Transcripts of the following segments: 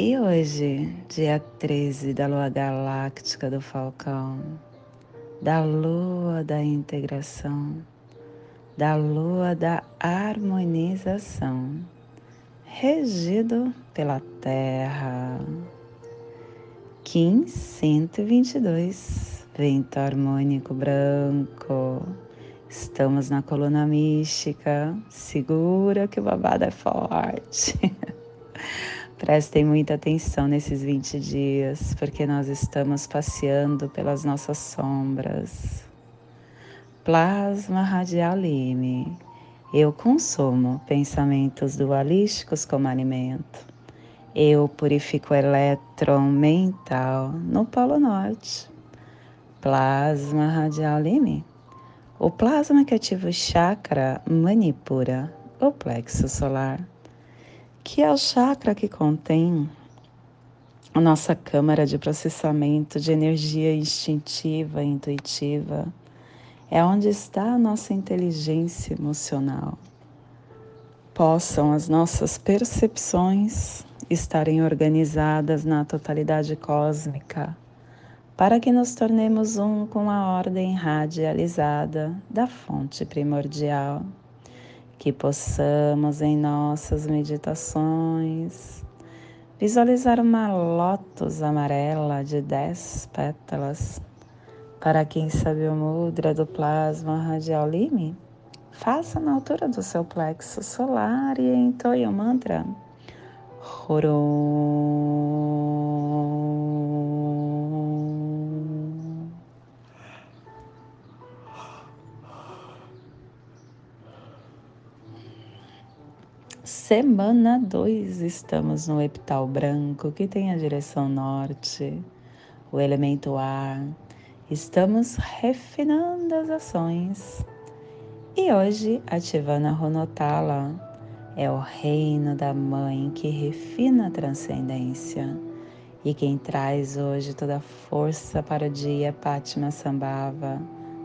e hoje, dia 13 da lua galáctica do Falcão, da lua da integração, da lua da harmonização, regido pela Terra. Kim 122, vento harmônico branco. Estamos na coluna mística, segura que o babado é forte. Prestem muita atenção nesses 20 dias, porque nós estamos passeando pelas nossas sombras. Plasma radial lime. Eu consumo pensamentos dualísticos como alimento. Eu purifico o elétron mental no Polo Norte. Plasma radial lime. O plasma que ativa o chakra manipura, o plexo solar que é o chakra que contém a nossa câmara de processamento de energia instintiva e intuitiva. É onde está a nossa inteligência emocional. Possam as nossas percepções estarem organizadas na totalidade cósmica, para que nos tornemos um com a ordem radializada da fonte primordial que possamos em nossas meditações visualizar uma lótus amarela de dez pétalas. Para quem sabe o mudra do plasma radial lime, faça na altura do seu plexo solar e entoie o mantra. Semana 2, estamos no epital branco que tem a direção norte, o elemento ar. Estamos refinando as ações. E hoje, ativando a Ronotala, é o reino da mãe que refina a transcendência. E quem traz hoje toda a força para o dia Pátima Sambhava,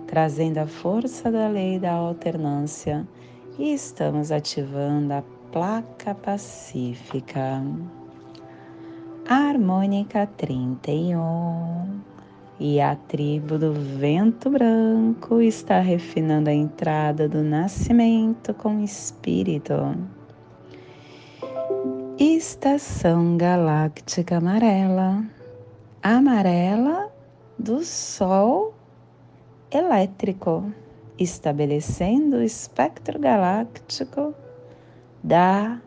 trazendo a força da lei da alternância. E estamos ativando a placa pacífica. Harmônica 31. E a tribo do vento branco está refinando a entrada do nascimento com espírito. Estação galáctica amarela. Amarela do Sol elétrico, estabelecendo o espectro galáctico da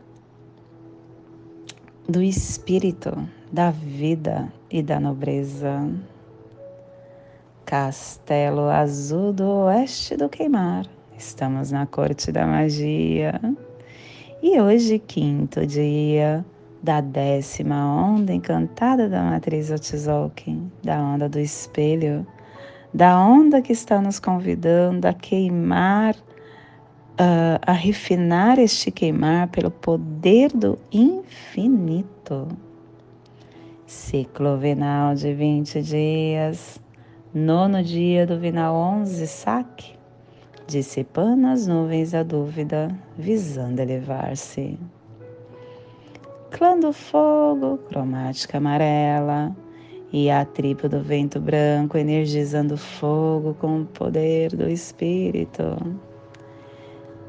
do espírito, da vida e da nobreza. Castelo Azul do Oeste do Queimar. Estamos na corte da magia. E hoje, quinto dia da décima onda encantada da matriz Otzolk'in, da onda do espelho, da onda que está nos convidando a queimar uh, a refinar este queimar pelo poder do infinito. Ciclo vinal de 20 dias, nono dia do vinal 11, saque, dissipando as nuvens da dúvida, visando elevar-se. Clã do fogo, cromática amarela, e a tribo do vento branco energizando fogo com o poder do espírito.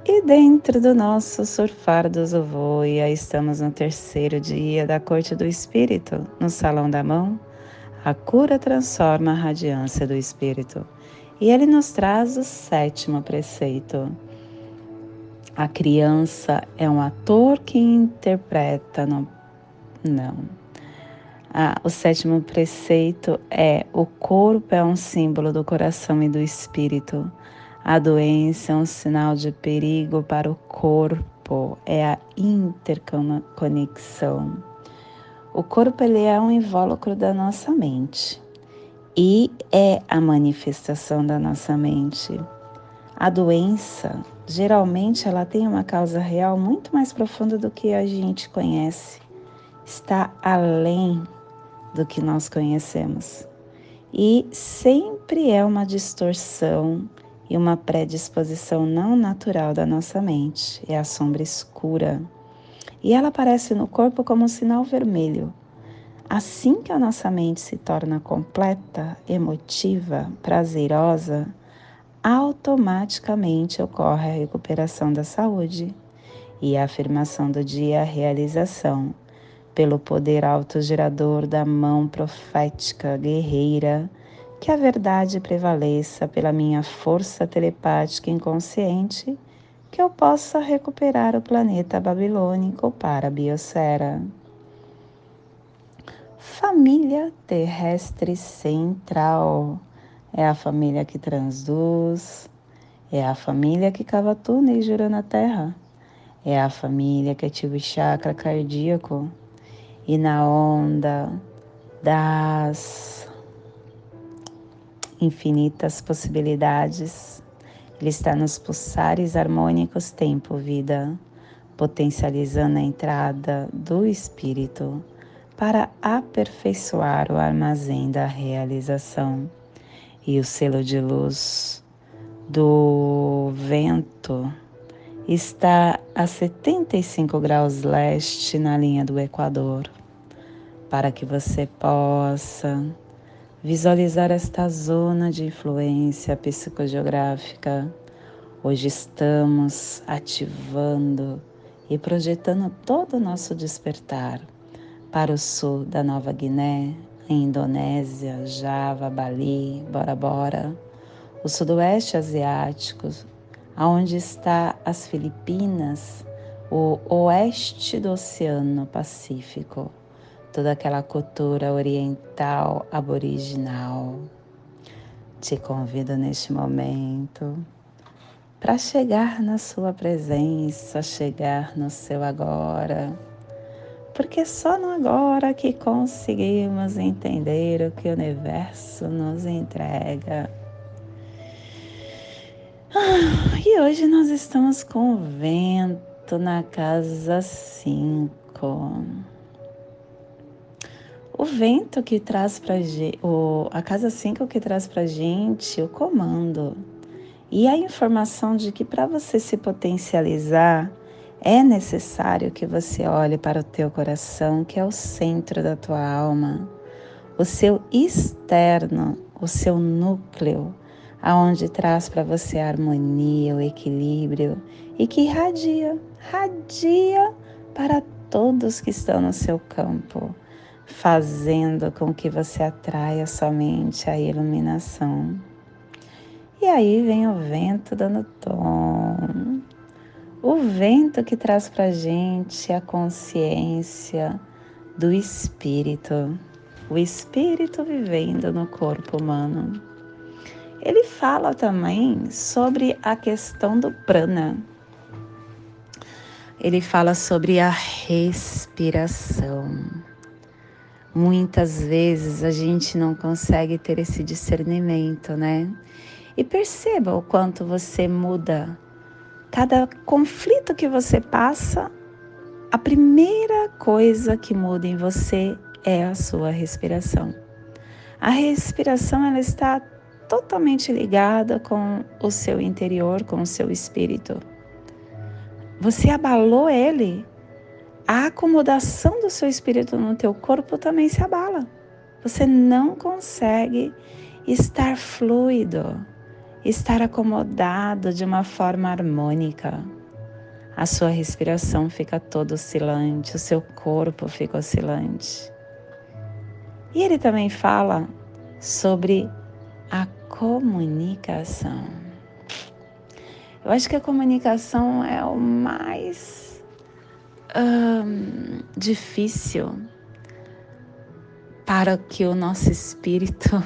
E dentro do nosso surfar do Zovoia, estamos no terceiro dia da Corte do Espírito, no Salão da Mão. A cura transforma a radiância do Espírito. E ele nos traz o sétimo preceito. A criança é um ator que interpreta no... Não. Ah, o sétimo preceito é: o corpo é um símbolo do coração e do espírito. A doença é um sinal de perigo para o corpo, é a interconexão. O corpo ele é um invólucro da nossa mente e é a manifestação da nossa mente. A doença, geralmente, ela tem uma causa real muito mais profunda do que a gente conhece. Está além do que nós conhecemos. E sempre é uma distorção e uma predisposição não natural da nossa mente. É a sombra escura. E ela aparece no corpo como um sinal vermelho Assim que a nossa mente se torna completa, emotiva, prazerosa, automaticamente ocorre a recuperação da saúde e a afirmação do dia a realização, pelo poder autogerador da mão profética guerreira, que a verdade prevaleça pela minha força telepática inconsciente, que eu possa recuperar o planeta babilônico para a biosfera família terrestre central. É a família que transduz, é a família que cava túneis girando na terra, é a família que ativa o chakra cardíaco e na onda das infinitas possibilidades. Ele está nos pulsares harmônicos tempo-vida, potencializando a entrada do espírito para aperfeiçoar o armazém da realização. E o selo de luz do vento está a 75 graus leste na linha do Equador, para que você possa visualizar esta zona de influência psicogeográfica. Hoje estamos ativando e projetando todo o nosso despertar para o sul da Nova Guiné, Indonésia, Java, Bali, Bora Bora, o sudoeste asiático, aonde está as Filipinas, o oeste do Oceano Pacífico, toda aquela cultura oriental aboriginal. Te convido neste momento para chegar na sua presença, chegar no seu agora porque só no agora que conseguimos entender o que o universo nos entrega. Ah, e hoje nós estamos com o vento na casa 5. O vento que traz para a casa 5 que traz para gente o comando. E a informação de que para você se potencializar, é necessário que você olhe para o teu coração, que é o centro da tua alma, o seu externo, o seu núcleo, aonde traz para você a harmonia, o equilíbrio e que irradia, radia para todos que estão no seu campo, fazendo com que você atraia somente a iluminação. E aí vem o vento dando tom o vento que traz para gente a consciência do espírito, o espírito vivendo no corpo humano. Ele fala também sobre a questão do prana. Ele fala sobre a respiração. Muitas vezes a gente não consegue ter esse discernimento, né? E perceba o quanto você muda Cada conflito que você passa, a primeira coisa que muda em você é a sua respiração. A respiração ela está totalmente ligada com o seu interior, com o seu espírito. Você abalou ele, a acomodação do seu espírito no teu corpo também se abala. Você não consegue estar fluido estar acomodado de uma forma harmônica. A sua respiração fica toda oscilante, o seu corpo fica oscilante. E ele também fala sobre a comunicação. Eu acho que a comunicação é o mais difícil para que o nosso espírito uh,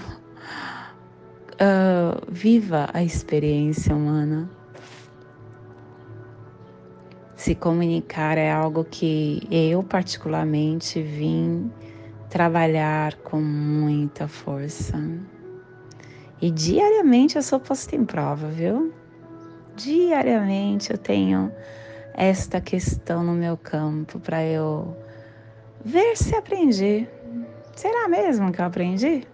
viva a experiência humana. Se comunicar é algo que eu, particularmente, vim trabalhar com muita força. E diariamente eu sou posta em prova, viu? Diariamente eu tenho esta questão no meu campo para eu ver se aprendi. Será mesmo que eu aprendi?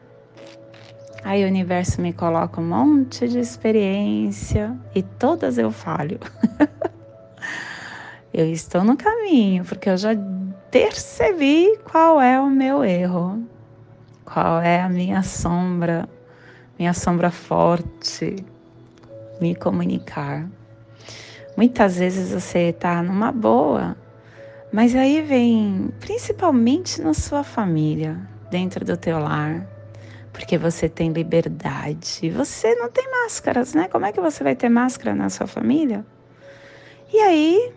Aí o universo me coloca um monte de experiência e todas eu falho. eu estou no caminho, porque eu já percebi qual é o meu erro, qual é a minha sombra, minha sombra forte, me comunicar. Muitas vezes você está numa boa, mas aí vem principalmente na sua família, dentro do teu lar, porque você tem liberdade. Você não tem máscaras, né? Como é que você vai ter máscara na sua família? E aí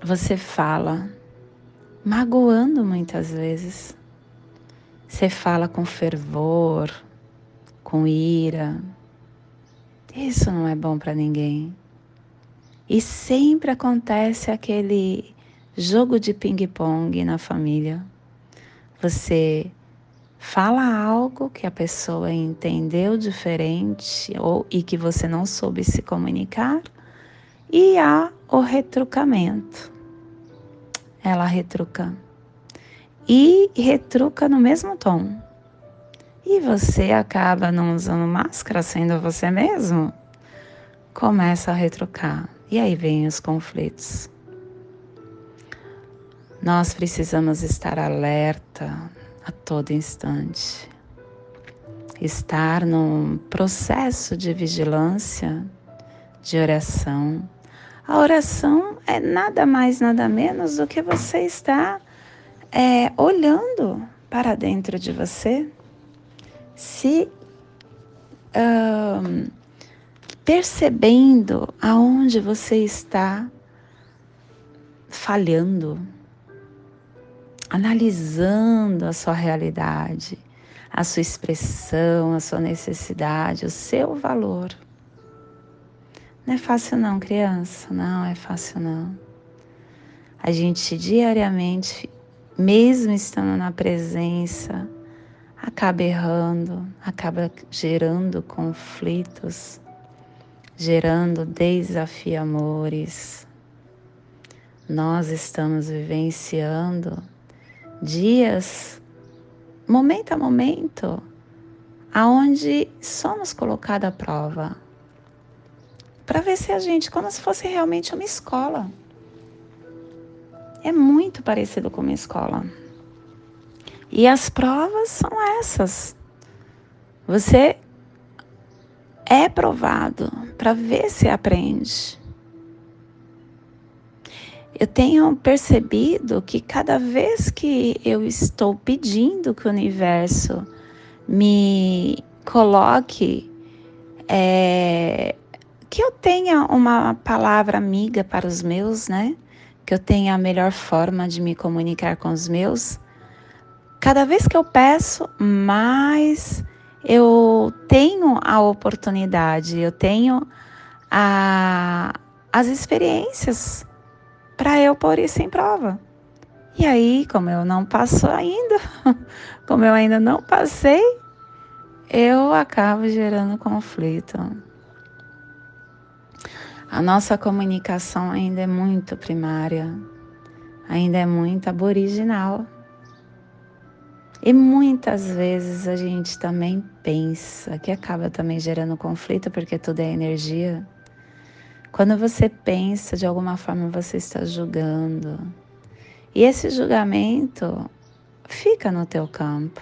você fala, magoando muitas vezes. Você fala com fervor, com ira. Isso não é bom para ninguém. E sempre acontece aquele jogo de ping-pong na família. Você fala algo que a pessoa entendeu diferente ou e que você não soube se comunicar e há o retrucamento. Ela retruca e retruca no mesmo tom. E você acaba não usando máscara sendo você mesmo? Começa a retrucar. E aí vem os conflitos. Nós precisamos estar alerta a todo instante. Estar num processo de vigilância, de oração. A oração é nada mais, nada menos do que você estar é, olhando para dentro de você, se um, percebendo aonde você está falhando analisando a sua realidade, a sua expressão, a sua necessidade, o seu valor. Não é fácil não, criança, não é fácil não. A gente diariamente, mesmo estando na presença, acaba errando, acaba gerando conflitos, gerando desafiamores. Nós estamos vivenciando dias, momento a momento, aonde somos colocados à prova, para ver se a gente, como se fosse realmente uma escola. É muito parecido com uma escola. E as provas são essas. Você é provado para ver se aprende eu tenho percebido que cada vez que eu estou pedindo que o universo me coloque, é, que eu tenha uma palavra amiga para os meus, né? Que eu tenha a melhor forma de me comunicar com os meus. Cada vez que eu peço, mais eu tenho a oportunidade, eu tenho a, as experiências para eu pôr isso em prova. E aí, como eu não passo ainda, como eu ainda não passei, eu acabo gerando conflito. A nossa comunicação ainda é muito primária, ainda é muito aboriginal. E muitas vezes a gente também pensa que acaba também gerando conflito, porque tudo é energia. Quando você pensa, de alguma forma você está julgando. E esse julgamento fica no teu campo.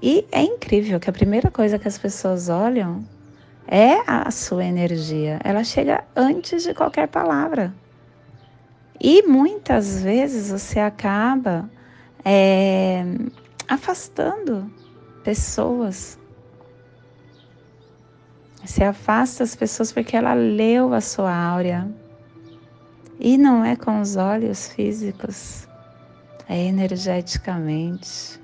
E é incrível que a primeira coisa que as pessoas olham é a sua energia. Ela chega antes de qualquer palavra. E muitas vezes você acaba é, afastando pessoas se afasta as pessoas porque ela leu a sua áurea. E não é com os olhos físicos, é energeticamente.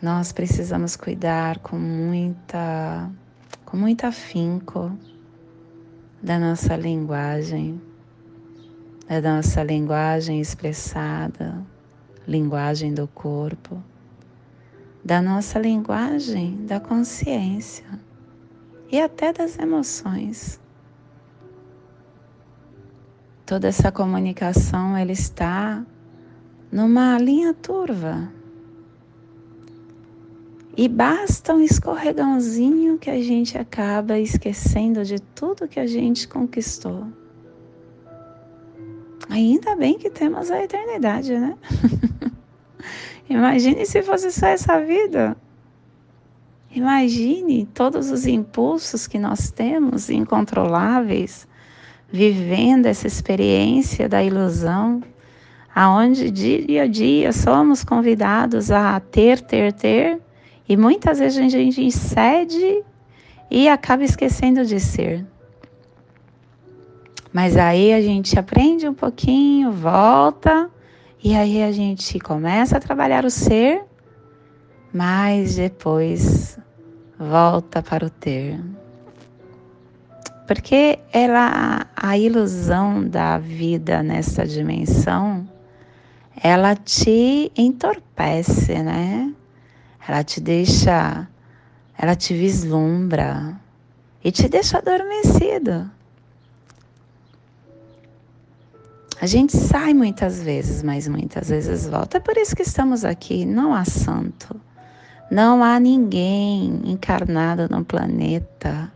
Nós precisamos cuidar com muita, com muito afinco da nossa linguagem, da nossa linguagem expressada, linguagem do corpo da nossa linguagem da consciência e até das emoções. Toda essa comunicação ela está numa linha turva. E basta um escorregãozinho que a gente acaba esquecendo de tudo que a gente conquistou. Ainda bem que temos a eternidade, né? Imagine se fosse só essa vida. Imagine todos os impulsos que nós temos incontroláveis, vivendo essa experiência da ilusão, aonde dia a dia somos convidados a ter, ter, ter, e muitas vezes a gente cede e acaba esquecendo de ser. Mas aí a gente aprende um pouquinho, volta, e aí a gente começa a trabalhar o ser, mas depois volta para o ter. Porque ela, a ilusão da vida nessa dimensão, ela te entorpece, né? Ela te deixa, ela te vislumbra e te deixa adormecido. A gente sai muitas vezes, mas muitas vezes volta. É por isso que estamos aqui. Não há santo. Não há ninguém encarnado no planeta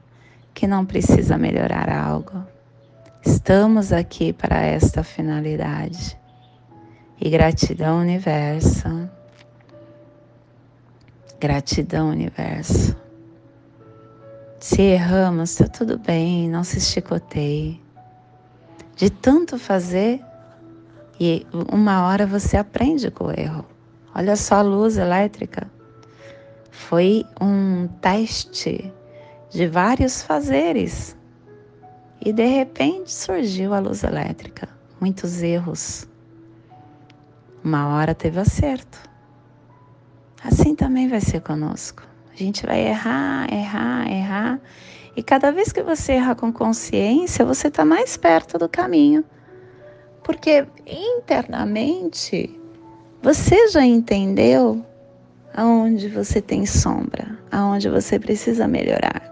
que não precisa melhorar algo. Estamos aqui para esta finalidade. E gratidão, universo. Gratidão, universo. Se erramos, está tudo bem, não se chicoteie de tanto fazer e uma hora você aprende com o erro. Olha só a luz elétrica. Foi um teste de vários fazeres. E de repente surgiu a luz elétrica. Muitos erros. Uma hora teve acerto. Assim também vai ser conosco. A gente vai errar, errar, errar e cada vez que você erra com consciência, você está mais perto do caminho. Porque internamente você já entendeu aonde você tem sombra, aonde você precisa melhorar.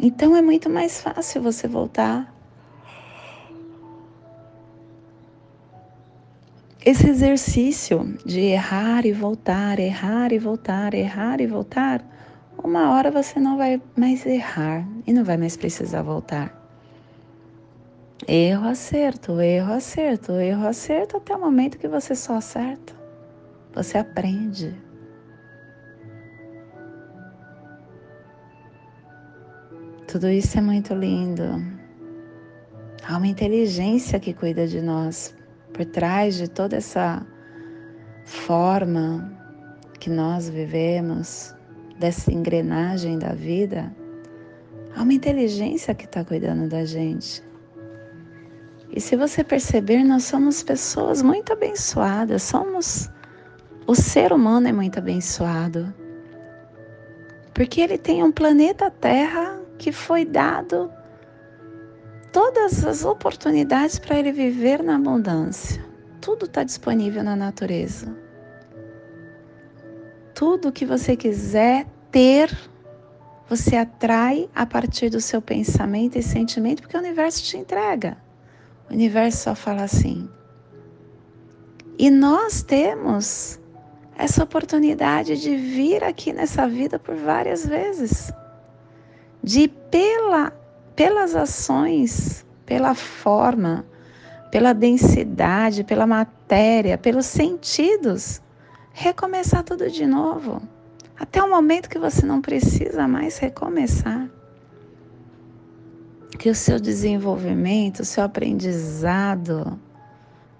Então é muito mais fácil você voltar. Esse exercício de errar e voltar, errar e voltar, errar e voltar uma hora você não vai mais errar e não vai mais precisar voltar. Erro, acerto, erro, acerto, erro, acerto, até o momento que você só acerta. Você aprende. Tudo isso é muito lindo. Há uma inteligência que cuida de nós por trás de toda essa forma que nós vivemos, dessa engrenagem da vida, há uma inteligência que está cuidando da gente. E se você perceber, nós somos pessoas muito abençoadas, somos. O ser humano é muito abençoado. Porque ele tem um planeta Terra que foi dado todas as oportunidades para ele viver na abundância. Tudo está disponível na natureza tudo que você quiser ter, você atrai a partir do seu pensamento e sentimento, porque o universo te entrega. O universo só fala assim. E nós temos essa oportunidade de vir aqui nessa vida por várias vezes, de pela, pelas ações, pela forma, pela densidade, pela matéria, pelos sentidos, recomeçar tudo de novo. Até o momento que você não precisa mais recomeçar. Que o seu desenvolvimento, o seu aprendizado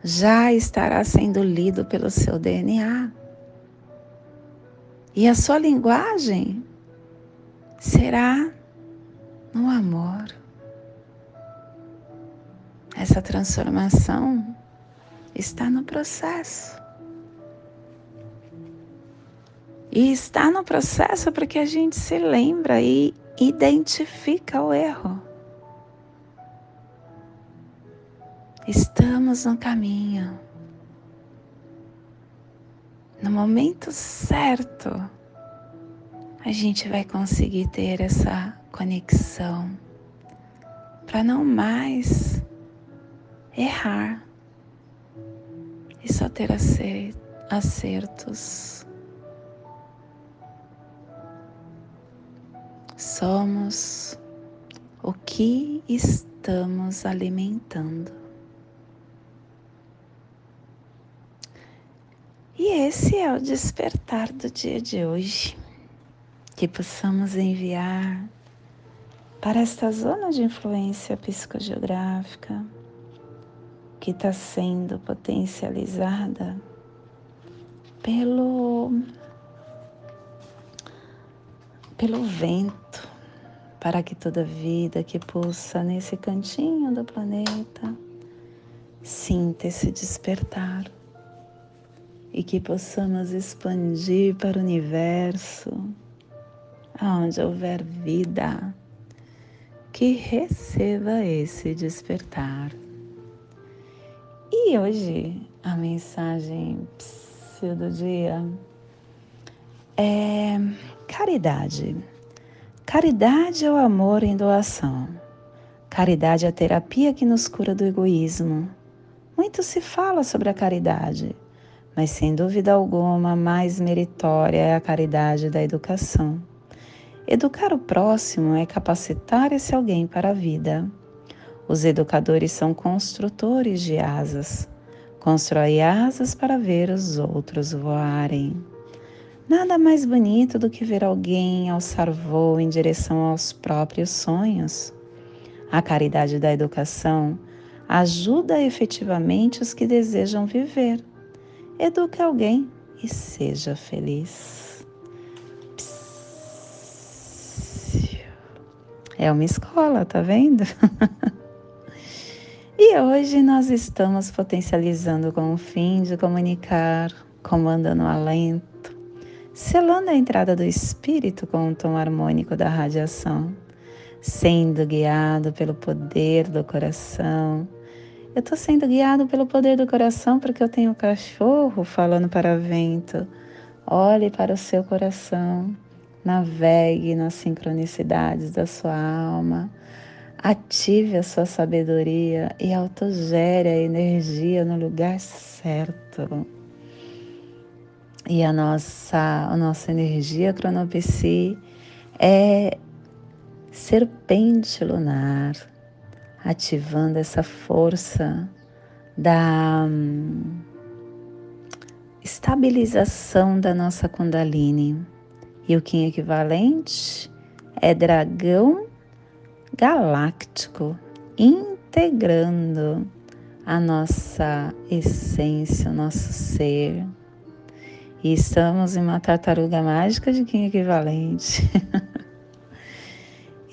já estará sendo lido pelo seu DNA. E a sua linguagem será no amor. Essa transformação está no processo. E está no processo porque a gente se lembra e identifica o erro. Estamos no caminho. No momento certo, a gente vai conseguir ter essa conexão para não mais errar e só ter acertos. Somos o que estamos alimentando. E esse é o despertar do dia de hoje. Que possamos enviar para esta zona de influência psicogeográfica que está sendo potencializada pelo pelo vento para que toda vida que pulsa nesse cantinho do planeta sinta esse despertar e que possamos expandir para o universo, aonde houver vida, que receba esse despertar. E hoje a mensagem do dia é caridade. Caridade é o amor em doação. Caridade é a terapia que nos cura do egoísmo. Muito se fala sobre a caridade mas sem dúvida alguma, mais meritória é a caridade da educação. Educar o próximo é capacitar esse alguém para a vida. Os educadores são construtores de asas. Constrói asas para ver os outros voarem. Nada mais bonito do que ver alguém alçar voo em direção aos próprios sonhos. A caridade da educação ajuda efetivamente os que desejam viver eduque alguém e seja feliz. É uma escola, tá vendo? e hoje nós estamos potencializando com o fim de comunicar, comandando o alento, selando a entrada do espírito com o tom harmônico da radiação, sendo guiado pelo poder do coração eu estou sendo guiado pelo poder do coração porque eu tenho um cachorro falando para vento. Olhe para o seu coração, navegue nas sincronicidades da sua alma, ative a sua sabedoria e autogere a energia no lugar certo. E a nossa, a nossa energia cronopsi é serpente lunar ativando essa força da hum, estabilização da nossa Kundalini. E o Kim equivalente é dragão galáctico, integrando a nossa essência, o nosso ser. E estamos em uma tartaruga mágica de Kim equivalente.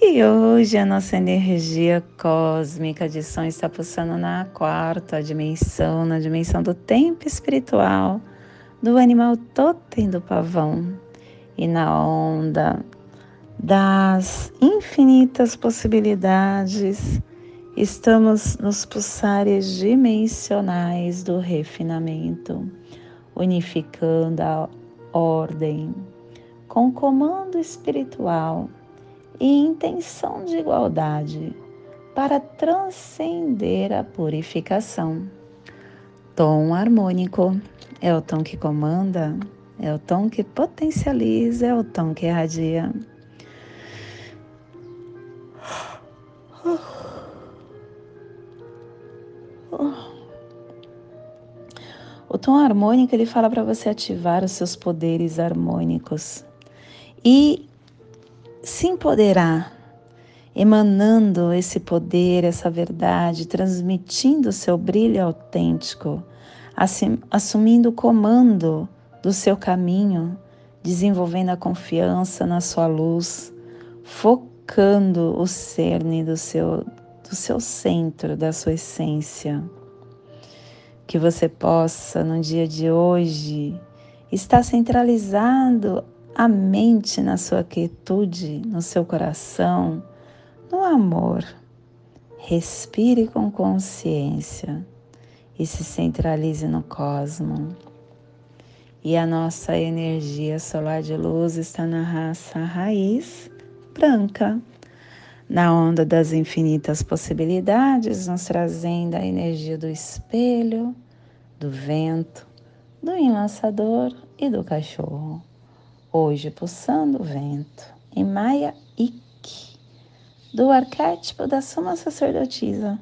E hoje a nossa energia cósmica de som está pulsando na quarta dimensão, na dimensão do tempo espiritual, do animal totem do pavão e na onda das infinitas possibilidades. Estamos nos pulsares dimensionais do refinamento, unificando a ordem com comando espiritual e intenção de igualdade para transcender a purificação. Tom harmônico é o tom que comanda, é o tom que potencializa, é o tom que irradia. Tom harmônico ele fala para você ativar os seus poderes harmônicos e se empoderar, emanando esse poder, essa verdade, transmitindo o seu brilho autêntico, assumindo o comando do seu caminho, desenvolvendo a confiança na sua luz, focando o cerne do seu, do seu centro, da sua essência. Que você possa, no dia de hoje, estar centralizado a mente na sua quietude, no seu coração, no amor. Respire com consciência e se centralize no cosmo. E a nossa energia solar de luz está na raça raiz branca, na onda das infinitas possibilidades, nos trazendo a energia do espelho, do vento, do enlaçador e do cachorro. Hoje pulsando o vento em Maia Ik, do arquétipo da Suma Sacerdotisa.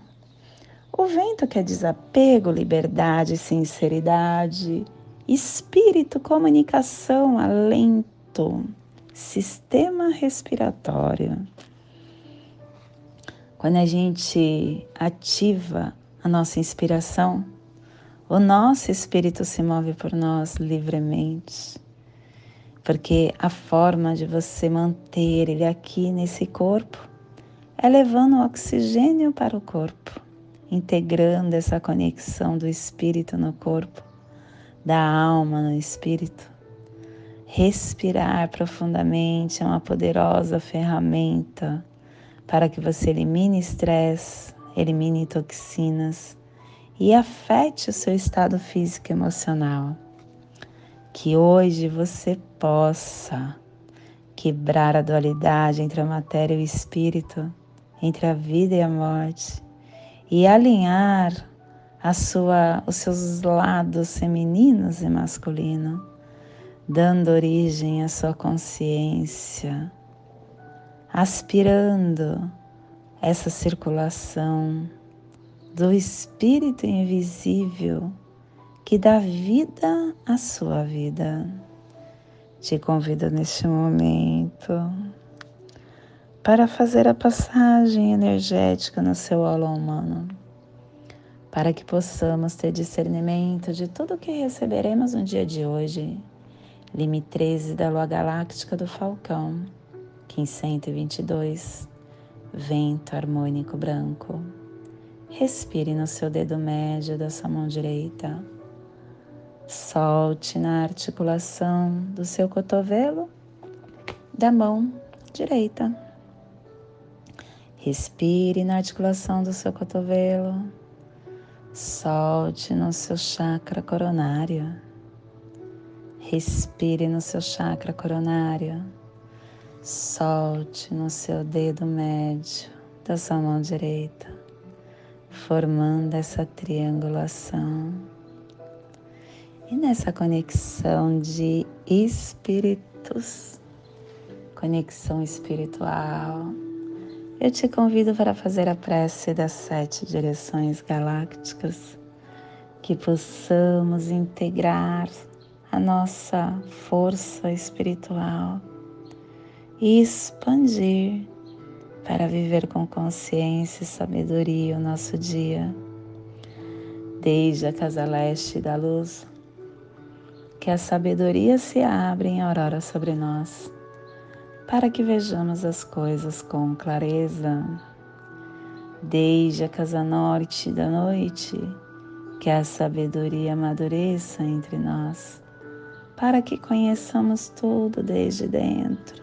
O vento que é desapego, liberdade, sinceridade, espírito, comunicação, alento, sistema respiratório. Quando a gente ativa a nossa inspiração, o nosso espírito se move por nós livremente, porque a forma de você manter ele aqui nesse corpo é levando o oxigênio para o corpo, integrando essa conexão do espírito no corpo, da alma no espírito. Respirar profundamente é uma poderosa ferramenta para que você elimine estresse, elimine toxinas e afete o seu estado físico e emocional. Que hoje você possa quebrar a dualidade entre a matéria e o espírito, entre a vida e a morte, e alinhar a sua, os seus lados femininos e masculinos, dando origem à sua consciência aspirando essa circulação do Espírito invisível que dá vida à sua vida. Te convido neste momento para fazer a passagem energética no seu aula humano, para que possamos ter discernimento de tudo o que receberemos no dia de hoje. Lime 13 da Lua Galáctica do Falcão Kim 122, vento harmônico branco. Respire no seu dedo médio da sua mão direita. Solte na articulação do seu cotovelo da mão direita. Respire na articulação do seu cotovelo. Solte no seu chakra coronário. Respire no seu chakra coronário. Solte no seu dedo médio da sua mão direita, formando essa triangulação. E nessa conexão de espíritos, conexão espiritual, eu te convido para fazer a prece das sete direções galácticas, que possamos integrar a nossa força espiritual e expandir para viver com consciência e sabedoria o nosso dia. Desde a casa leste da luz, que a sabedoria se abra em aurora sobre nós, para que vejamos as coisas com clareza. Desde a casa norte da noite, que a sabedoria amadureça entre nós, para que conheçamos tudo desde dentro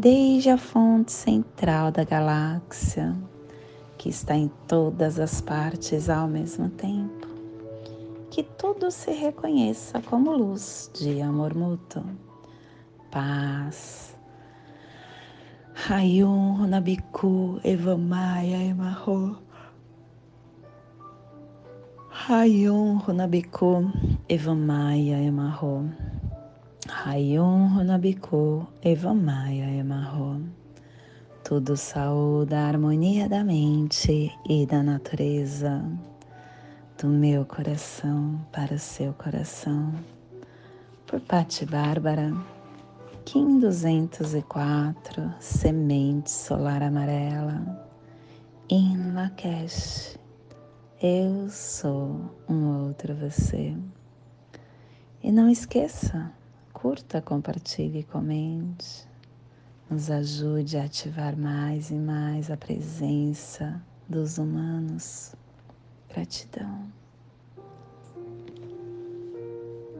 desde a fonte central da galáxia, que está em todas as partes ao mesmo tempo. Que tudo se reconheça como luz de amor mútuo, paz. Hayum Runabiku Evamaya Emarro. Hayum Runabiku Evamaya Emarro. Rayon Runabiku Evamaya Emarro. Tudo saúde a harmonia da mente e da natureza, do meu coração para o seu coração. Por Pati Bárbara, Kim 204, Semente Solar Amarela, In Lakesh. Eu sou um outro você. E não esqueça, curta, compartilhe, comente. Nos ajude a ativar mais e mais a presença dos humanos. Gratidão.